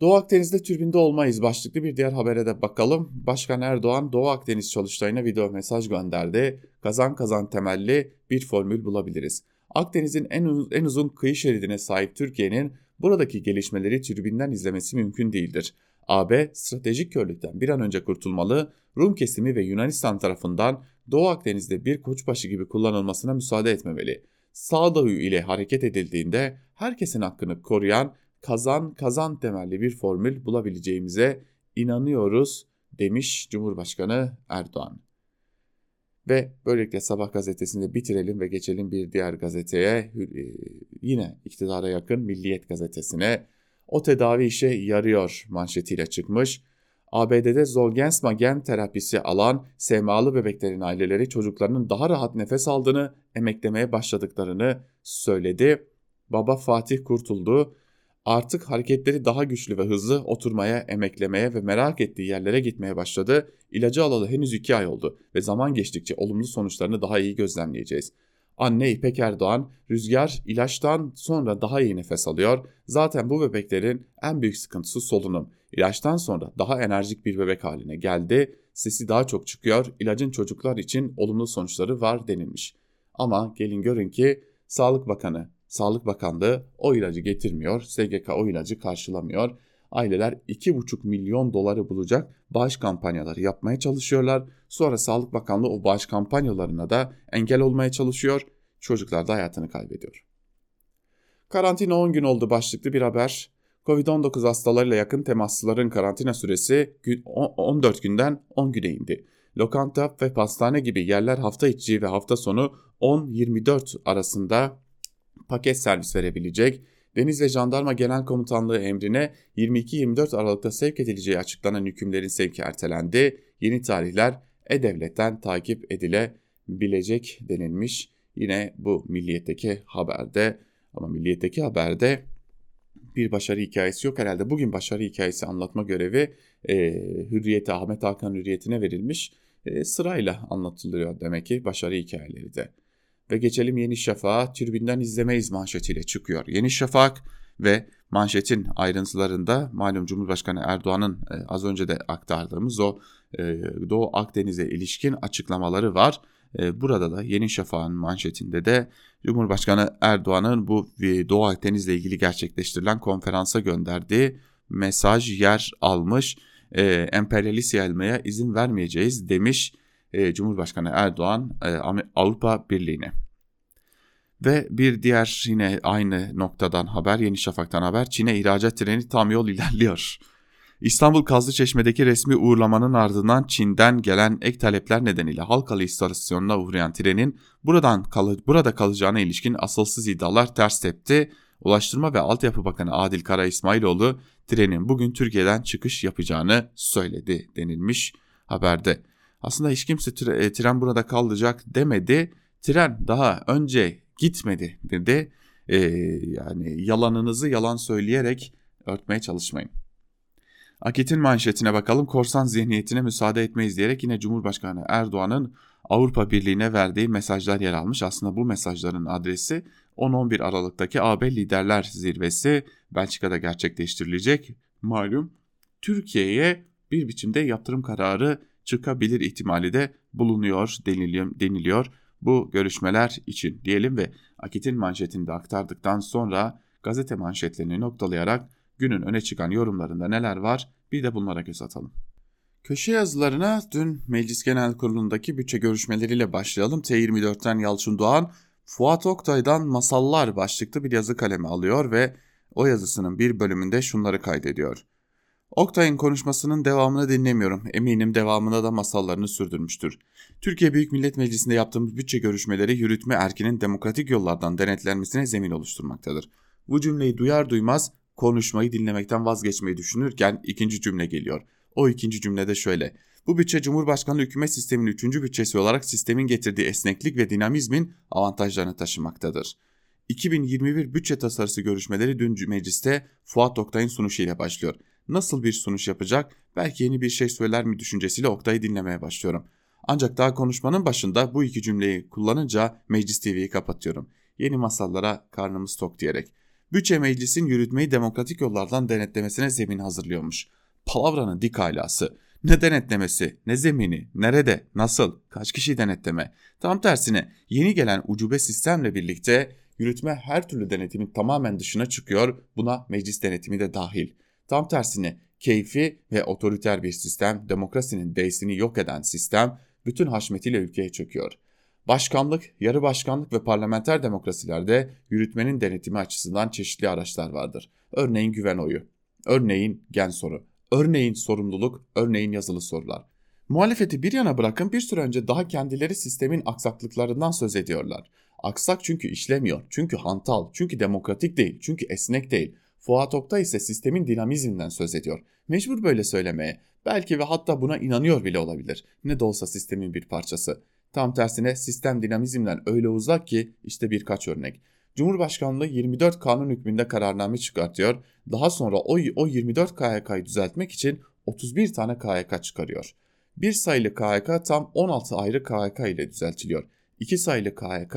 Doğu Akdeniz'de türbinde olmayız başlıklı bir diğer habere de bakalım. Başkan Erdoğan Doğu Akdeniz çalıştayına video mesaj gönderdi. Kazan kazan temelli bir formül bulabiliriz. Akdeniz'in en, en uzun kıyı şeridine sahip Türkiye'nin buradaki gelişmeleri türbinden izlemesi mümkün değildir. AB stratejik körlükten bir an önce kurtulmalı, Rum kesimi ve Yunanistan tarafından Doğu Akdeniz'de bir koçbaşı gibi kullanılmasına müsaade etmemeli. Sağduyu ile hareket edildiğinde herkesin hakkını koruyan kazan kazan temelli bir formül bulabileceğimize inanıyoruz demiş Cumhurbaşkanı Erdoğan. Ve böylelikle Sabah gazetesinde bitirelim ve geçelim bir diğer gazeteye e, yine iktidara yakın Milliyet gazetesine. O tedavi işe yarıyor manşetiyle çıkmış. ABD'de Zolgensma gen terapisi alan SMA'lı bebeklerin aileleri çocuklarının daha rahat nefes aldığını, emeklemeye başladıklarını söyledi. Baba Fatih kurtuldu. Artık hareketleri daha güçlü ve hızlı oturmaya, emeklemeye ve merak ettiği yerlere gitmeye başladı. İlacı alalı henüz iki ay oldu ve zaman geçtikçe olumlu sonuçlarını daha iyi gözlemleyeceğiz. Anne İpek Erdoğan, Rüzgar ilaçtan sonra daha iyi nefes alıyor. Zaten bu bebeklerin en büyük sıkıntısı solunum. İlaçtan sonra daha enerjik bir bebek haline geldi. Sesi daha çok çıkıyor. İlacın çocuklar için olumlu sonuçları var denilmiş. Ama gelin görün ki Sağlık Bakanı, Sağlık Bakanlığı o ilacı getirmiyor. SGK o ilacı karşılamıyor. Aileler 2,5 milyon doları bulacak bağış kampanyaları yapmaya çalışıyorlar. Sonra Sağlık Bakanlığı o bağış kampanyalarına da engel olmaya çalışıyor. Çocuklar da hayatını kaybediyor. Karantina 10 gün oldu başlıklı bir haber. Covid-19 hastalarıyla yakın temaslıların karantina süresi 14 günden 10 güne indi. Lokanta ve pastane gibi yerler hafta içi ve hafta sonu 10-24 arasında paket servis verebilecek. Deniz ve Jandarma Genel Komutanlığı emrine 22-24 Aralık'ta sevk edileceği açıklanan hükümlerin sevki ertelendi. Yeni tarihler E-Devlet'ten takip edilebilecek denilmiş. Yine bu milliyetteki haberde ama milliyetteki haberde bir başarı hikayesi yok herhalde. Bugün başarı hikayesi anlatma görevi e, Hürriyete, Ahmet Hakan Hürriyeti'ne verilmiş. E, sırayla anlatılıyor demek ki başarı hikayeleri de. Ve geçelim Yeni Şafak'a türbinden izlemeyiz manşetiyle çıkıyor. Yeni Şafak ve manşetin ayrıntılarında malum Cumhurbaşkanı Erdoğan'ın e, az önce de aktardığımız o e, Doğu Akdeniz'e ilişkin açıklamaları var. E, burada da Yeni Şafak'ın manşetinde de Cumhurbaşkanı Erdoğan'ın bu Doğu Akdeniz'le ilgili gerçekleştirilen konferansa gönderdiği mesaj yer almış. E, emperyalist yayılmaya izin vermeyeceğiz demiş e, Cumhurbaşkanı Erdoğan Avrupa Birliği'ne. Ve bir diğer yine aynı noktadan haber, Yeni Şafak'tan haber, Çin'e ihracat treni tam yol ilerliyor. İstanbul Kazlıçeşme'deki resmi uğurlamanın ardından Çin'den gelen ek talepler nedeniyle Halkalı istasyonuna uğrayan trenin buradan kal burada kalacağına ilişkin asılsız iddialar ters tepti. Ulaştırma ve Altyapı Bakanı Adil Kara İsmailoğlu trenin bugün Türkiye'den çıkış yapacağını söyledi denilmiş haberde. Aslında hiç kimse e, tren burada kalacak demedi. Tren daha önce gitmedi dedi. Ee, yani yalanınızı yalan söyleyerek örtmeye çalışmayın. Akit'in manşetine bakalım. Korsan zihniyetine müsaade etmeyiz diyerek yine Cumhurbaşkanı Erdoğan'ın Avrupa Birliği'ne verdiği mesajlar yer almış. Aslında bu mesajların adresi 10-11 Aralık'taki AB Liderler Zirvesi Belçika'da gerçekleştirilecek. Malum Türkiye'ye bir biçimde yaptırım kararı çıkabilir ihtimali de bulunuyor deniliyor, deniliyor bu görüşmeler için diyelim ve Akit'in manşetini de aktardıktan sonra gazete manşetlerini noktalayarak günün öne çıkan yorumlarında neler var bir de bunlara göz atalım. Köşe yazılarına dün Meclis Genel Kurulu'ndaki bütçe görüşmeleriyle başlayalım. T24'ten Yalçın Doğan, Fuat Oktay'dan Masallar başlıklı bir yazı kalemi alıyor ve o yazısının bir bölümünde şunları kaydediyor. Oktay'ın konuşmasının devamını dinlemiyorum. Eminim devamında da masallarını sürdürmüştür. Türkiye Büyük Millet Meclisi'nde yaptığımız bütçe görüşmeleri yürütme erkinin demokratik yollardan denetlenmesine zemin oluşturmaktadır. Bu cümleyi duyar duymaz konuşmayı dinlemekten vazgeçmeyi düşünürken ikinci cümle geliyor. O ikinci cümlede şöyle. Bu bütçe Cumhurbaşkanlığı hükümet sisteminin üçüncü bütçesi olarak sistemin getirdiği esneklik ve dinamizmin avantajlarını taşımaktadır. 2021 bütçe tasarısı görüşmeleri dün mecliste Fuat Oktay'ın sunuşuyla başlıyor. Nasıl bir sunuş yapacak, belki yeni bir şey söyler mi düşüncesiyle Oktay'ı dinlemeye başlıyorum. Ancak daha konuşmanın başında bu iki cümleyi kullanınca Meclis TV'yi kapatıyorum. Yeni masallara karnımız tok diyerek. Bütçe meclisin yürütmeyi demokratik yollardan denetlemesine zemin hazırlıyormuş. Palavranın dik alası. Ne denetlemesi, ne zemini, nerede, nasıl, kaç kişi denetleme. Tam tersine yeni gelen ucube sistemle birlikte yürütme her türlü denetimin tamamen dışına çıkıyor. Buna meclis denetimi de dahil. Tam tersine keyfi ve otoriter bir sistem, demokrasinin değsini yok eden sistem bütün haşmetiyle ülkeye çöküyor. Başkanlık, yarı başkanlık ve parlamenter demokrasilerde yürütmenin denetimi açısından çeşitli araçlar vardır. Örneğin güven oyu, örneğin gen soru, örneğin sorumluluk, örneğin yazılı sorular. Muhalefeti bir yana bırakın bir süre önce daha kendileri sistemin aksaklıklarından söz ediyorlar. Aksak çünkü işlemiyor, çünkü hantal, çünkü demokratik değil, çünkü esnek değil. Fuat Oktay ise sistemin dinamizminden söz ediyor. Mecbur böyle söylemeye. Belki ve hatta buna inanıyor bile olabilir. Ne de olsa sistemin bir parçası. Tam tersine sistem dinamizmden öyle uzak ki işte birkaç örnek. Cumhurbaşkanlığı 24 kanun hükmünde kararname çıkartıyor. Daha sonra o, o 24 KHK'yı düzeltmek için 31 tane KHK çıkarıyor. Bir sayılı KHK tam 16 ayrı KHK ile düzeltiliyor. İki sayılı KHK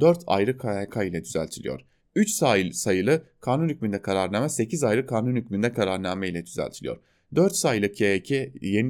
4 ayrı KHK ile düzeltiliyor. 3 sayılı kanun hükmünde kararname 8 ayrı kanun hükmünde kararname ile düzeltiliyor. 4 sayılı KHK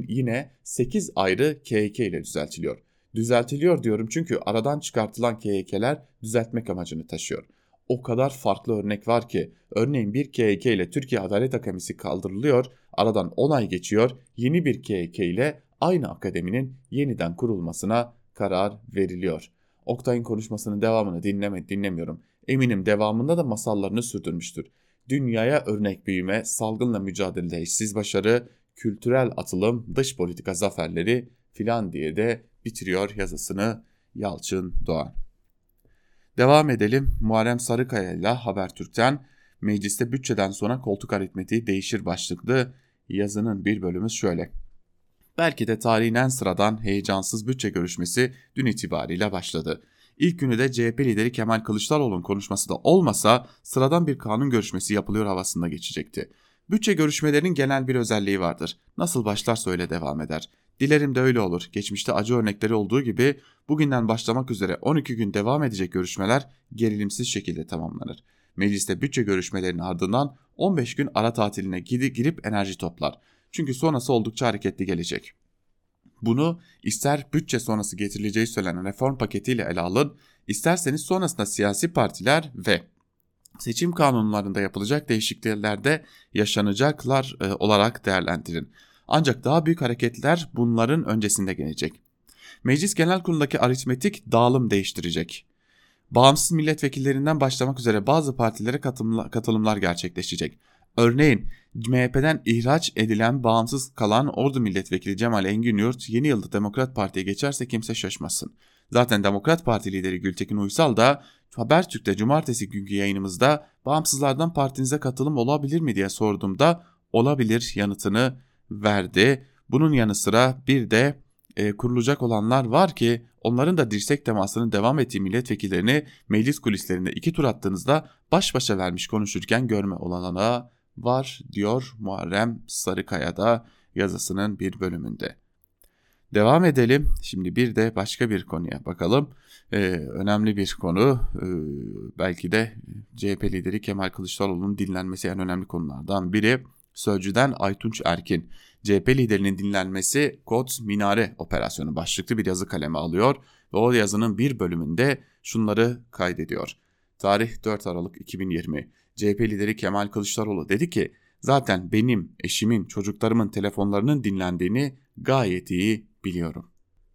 yine 8 ayrı KHK ile düzeltiliyor. Düzeltiliyor diyorum çünkü aradan çıkartılan KHK'ler düzeltmek amacını taşıyor. O kadar farklı örnek var ki örneğin bir KHK ile Türkiye Adalet Akademisi kaldırılıyor, aradan 10 ay geçiyor, yeni bir KHK ile aynı akademinin yeniden kurulmasına karar veriliyor. Oktay'ın konuşmasının devamını dinleme, dinlemiyorum. Eminim devamında da masallarını sürdürmüştür. Dünyaya örnek büyüme, salgınla mücadelede eşsiz başarı, kültürel atılım, dış politika zaferleri filan diye de bitiriyor yazısını Yalçın Doğan. Devam edelim. Muharrem Sarıkaya ile Habertürk'ten mecliste bütçeden sonra koltuk aritmetiği değişir başlıklı yazının bir bölümü şöyle. Belki de tarihin en sıradan heyecansız bütçe görüşmesi dün itibariyle başladı. İlk günü de CHP lideri Kemal Kılıçdaroğlu'nun konuşması da olmasa sıradan bir kanun görüşmesi yapılıyor havasında geçecekti. Bütçe görüşmelerinin genel bir özelliği vardır. Nasıl başlarsa öyle devam eder. Dilerim de öyle olur. Geçmişte acı örnekleri olduğu gibi bugünden başlamak üzere 12 gün devam edecek görüşmeler gerilimsiz şekilde tamamlanır. Mecliste bütçe görüşmelerinin ardından 15 gün ara tatiline girip enerji toplar. Çünkü sonrası oldukça hareketli gelecek. Bunu ister bütçe sonrası getirileceği söylenen reform paketiyle ele alın, isterseniz sonrasında siyasi partiler ve seçim kanunlarında yapılacak değişikliklerde yaşanacaklar e, olarak değerlendirin. Ancak daha büyük hareketler bunların öncesinde gelecek. Meclis Genel Kurulu'ndaki aritmetik dağılım değiştirecek. Bağımsız milletvekillerinden başlamak üzere bazı partilere katılımlar gerçekleşecek. Örneğin MHP'den ihraç edilen bağımsız kalan Ordu Milletvekili Cemal Engin Yurt yeni yılda Demokrat Parti'ye geçerse kimse şaşmasın. Zaten Demokrat Parti lideri Gültekin Uysal da Habertürk'te cumartesi günkü yayınımızda bağımsızlardan partinize katılım olabilir mi diye sorduğumda olabilir yanıtını verdi. Bunun yanı sıra bir de e, kurulacak olanlar var ki onların da dirsek temasının devam ettiği milletvekillerini meclis kulislerinde iki tur attığınızda baş başa vermiş konuşurken görme olanağı var diyor Muharrem Sarıkaya'da yazısının bir bölümünde. Devam edelim. Şimdi bir de başka bir konuya bakalım. Ee, önemli bir konu. Ee, belki de CHP lideri Kemal Kılıçdaroğlu'nun dinlenmesi en önemli konulardan biri. Sözcüden Aytunç Erkin. CHP liderinin dinlenmesi Kod Minare operasyonu başlıklı bir yazı kaleme alıyor ve o yazının bir bölümünde şunları kaydediyor. Tarih 4 Aralık 2020. CHP lideri Kemal Kılıçdaroğlu dedi ki zaten benim, eşimin, çocuklarımın telefonlarının dinlendiğini gayet iyi biliyorum.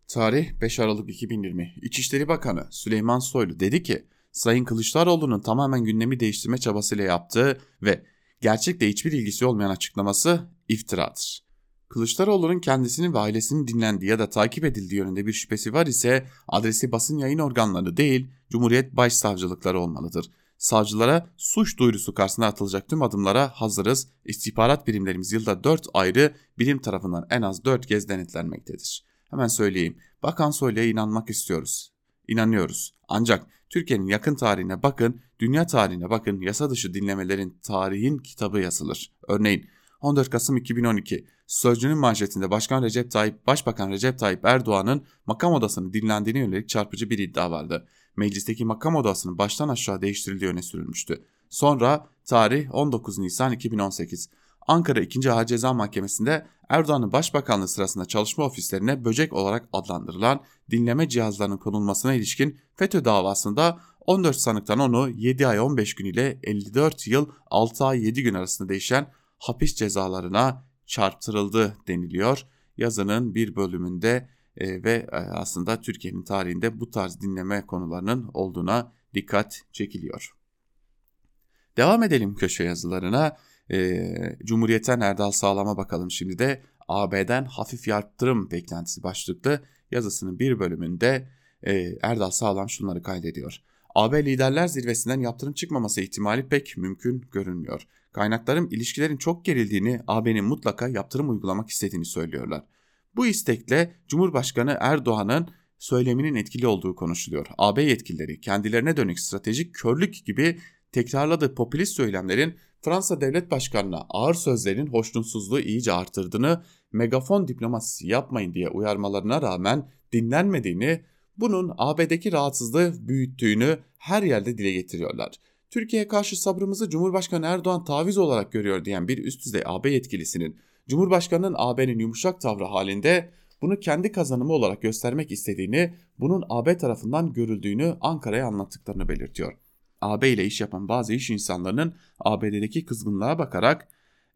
Tarih 5 Aralık 2020. İçişleri Bakanı Süleyman Soylu dedi ki Sayın Kılıçdaroğlu'nun tamamen gündemi değiştirme çabasıyla yaptığı ve gerçekle hiçbir ilgisi olmayan açıklaması iftiradır. Kılıçdaroğlu'nun kendisinin ve ailesinin dinlendiği ya da takip edildiği yönünde bir şüphesi var ise adresi basın yayın organları değil Cumhuriyet Başsavcılıkları olmalıdır. Savcılara suç duyurusu karşısına atılacak tüm adımlara hazırız. İstihbarat birimlerimiz yılda 4 ayrı birim tarafından en az 4 kez denetlenmektedir. Hemen söyleyeyim. Bakan Soylu'ya inanmak istiyoruz. İnanıyoruz. Ancak Türkiye'nin yakın tarihine bakın, dünya tarihine bakın, yasa dışı dinlemelerin tarihin kitabı yazılır. Örneğin 14 Kasım 2012 Sözcü'nün manşetinde Başkan Recep Tayyip, Başbakan Recep Tayyip Erdoğan'ın makam odasını dinlendiğine yönelik çarpıcı bir iddia vardı. Meclisteki makam odasının baştan aşağı değiştirildiği öne sürülmüştü. Sonra tarih 19 Nisan 2018 Ankara 2. Ağır Ceza Mahkemesi'nde Erdoğan'ın başbakanlığı sırasında çalışma ofislerine böcek olarak adlandırılan dinleme cihazlarının konulmasına ilişkin FETÖ davasında 14 sanıktan onu 7 ay 15 gün ile 54 yıl 6 ay 7 gün arasında değişen hapis cezalarına çarptırıldı deniliyor. Yazının bir bölümünde e, ve aslında Türkiye'nin tarihinde bu tarz dinleme konularının olduğuna dikkat çekiliyor. Devam edelim köşe yazılarına. E, Cumhuriyet'ten Erdal Sağlam'a bakalım şimdi de AB'den hafif yaptırım beklentisi başlıklı yazısının bir bölümünde e, Erdal Sağlam şunları kaydediyor. AB liderler zirvesinden yaptırım çıkmaması ihtimali pek mümkün görünmüyor. Kaynaklarım ilişkilerin çok gerildiğini, AB'nin mutlaka yaptırım uygulamak istediğini söylüyorlar. Bu istekle Cumhurbaşkanı Erdoğan'ın söyleminin etkili olduğu konuşuluyor. AB yetkilileri kendilerine dönük stratejik körlük gibi tekrarladığı popülist söylemlerin Fransa Devlet Başkanı'na ağır sözlerin hoşnutsuzluğu iyice artırdığını, megafon diplomasisi yapmayın diye uyarmalarına rağmen dinlenmediğini, bunun AB'deki rahatsızlığı büyüttüğünü her yerde dile getiriyorlar. Türkiye'ye karşı sabrımızı Cumhurbaşkanı Erdoğan taviz olarak görüyor diyen bir üst düzey AB yetkilisinin Cumhurbaşkanı'nın AB'nin yumuşak tavrı halinde bunu kendi kazanımı olarak göstermek istediğini, bunun AB tarafından görüldüğünü Ankara'ya anlattıklarını belirtiyor. AB ile iş yapan bazı iş insanlarının ABD'deki kızgınlığa bakarak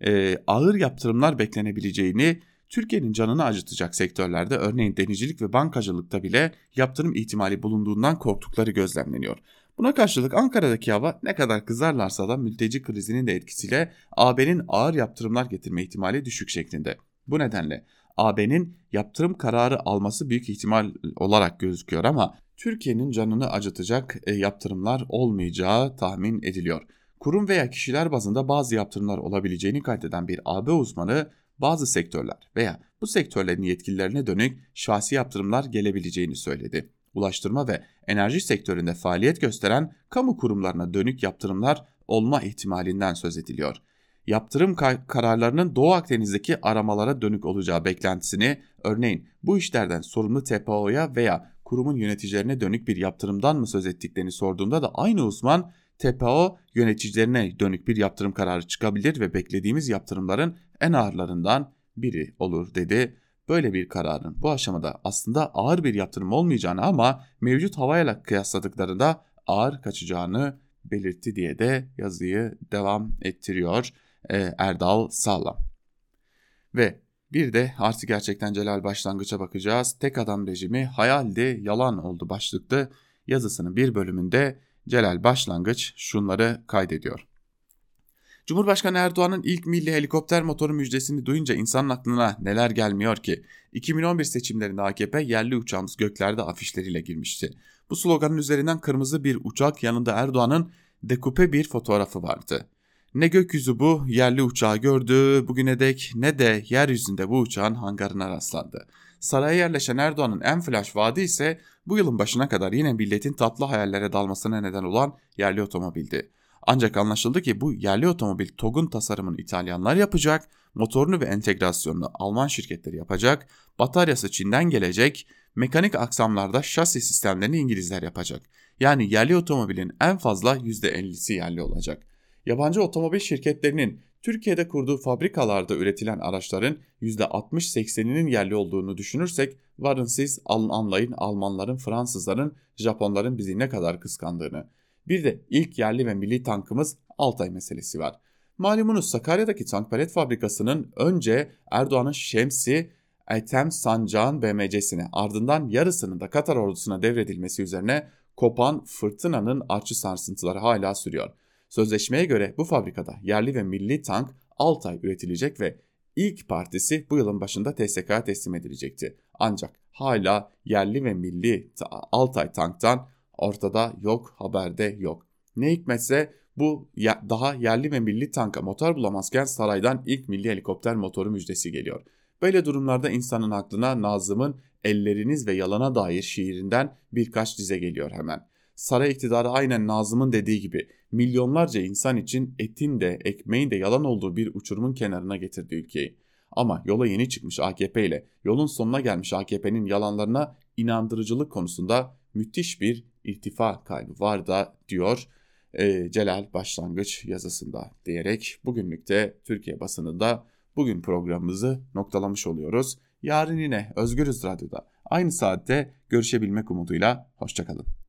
e, ağır yaptırımlar beklenebileceğini, Türkiye'nin canını acıtacak sektörlerde örneğin denizcilik ve bankacılıkta bile yaptırım ihtimali bulunduğundan korktukları gözlemleniyor. Buna karşılık Ankara'daki hava ne kadar kızarlarsa da mülteci krizinin de etkisiyle AB'nin ağır yaptırımlar getirme ihtimali düşük şeklinde. Bu nedenle AB'nin yaptırım kararı alması büyük ihtimal olarak gözüküyor ama Türkiye'nin canını acıtacak e, yaptırımlar olmayacağı tahmin ediliyor. Kurum veya kişiler bazında bazı yaptırımlar olabileceğini kaydeden bir AB uzmanı bazı sektörler veya bu sektörlerin yetkililerine dönük şahsi yaptırımlar gelebileceğini söyledi ulaştırma ve enerji sektöründe faaliyet gösteren kamu kurumlarına dönük yaptırımlar olma ihtimalinden söz ediliyor. Yaptırım kararlarının Doğu Akdeniz'deki aramalara dönük olacağı beklentisini, örneğin bu işlerden sorumlu TPO'ya veya kurumun yöneticilerine dönük bir yaptırımdan mı söz ettiklerini sorduğunda da aynı uzman TPO yöneticilerine dönük bir yaptırım kararı çıkabilir ve beklediğimiz yaptırımların en ağırlarından biri olur dedi. Böyle bir kararın bu aşamada aslında ağır bir yaptırım olmayacağını ama mevcut havayla kıyasladıklarında ağır kaçacağını belirtti diye de yazıyı devam ettiriyor e, Erdal Sağlam. Ve bir de artık gerçekten Celal Başlangıç'a bakacağız. Tek adam rejimi hayaldi, yalan oldu başlıklı yazısının bir bölümünde Celal Başlangıç şunları kaydediyor. Cumhurbaşkanı Erdoğan'ın ilk milli helikopter motoru müjdesini duyunca insanın aklına neler gelmiyor ki? 2011 seçimlerinde AKP yerli uçağımız göklerde afişleriyle girmişti. Bu sloganın üzerinden kırmızı bir uçak yanında Erdoğan'ın dekupe bir fotoğrafı vardı. Ne gökyüzü bu yerli uçağı gördü bugüne dek ne de yeryüzünde bu uçağın hangarına rastlandı. Saraya yerleşen Erdoğan'ın en flash vaadi ise bu yılın başına kadar yine milletin tatlı hayallere dalmasına neden olan yerli otomobildi. Ancak anlaşıldı ki bu yerli otomobil TOG'un tasarımını İtalyanlar yapacak, motorunu ve entegrasyonunu Alman şirketleri yapacak, bataryası Çin'den gelecek, mekanik aksamlarda şasi sistemlerini İngilizler yapacak. Yani yerli otomobilin en fazla %50'si yerli olacak. Yabancı otomobil şirketlerinin Türkiye'de kurduğu fabrikalarda üretilen araçların %60-80'inin yerli olduğunu düşünürsek varın siz anlayın Almanların, Fransızların, Japonların bizi ne kadar kıskandığını. Bir de ilk yerli ve milli tankımız Altay meselesi var. Malumunuz Sakarya'daki tank palet fabrikasının önce Erdoğan'ın Şemsi Etem Sancağ'ın BMC'sine ardından yarısının da Katar ordusuna devredilmesi üzerine kopan fırtınanın artçı sarsıntıları hala sürüyor. Sözleşmeye göre bu fabrikada yerli ve milli tank Altay üretilecek ve ilk partisi bu yılın başında TSK'ya teslim edilecekti. Ancak hala yerli ve milli Altay tanktan ortada yok, haberde yok. Ne hikmetse bu daha yerli ve milli tanka motor bulamazken saraydan ilk milli helikopter motoru müjdesi geliyor. Böyle durumlarda insanın aklına Nazım'ın Elleriniz ve Yalana dair şiirinden birkaç dize geliyor hemen. Saray iktidarı aynen Nazım'ın dediği gibi milyonlarca insan için etin de ekmeğin de yalan olduğu bir uçurumun kenarına getirdi ülkeyi. Ama yola yeni çıkmış AKP ile yolun sonuna gelmiş AKP'nin yalanlarına inandırıcılık konusunda müthiş bir irtifa kaybı var da diyor e, Celal başlangıç yazısında diyerek bugünlükte Türkiye basınında bugün programımızı noktalamış oluyoruz. Yarın yine Özgürüz Radyo'da aynı saatte görüşebilmek umuduyla hoşçakalın.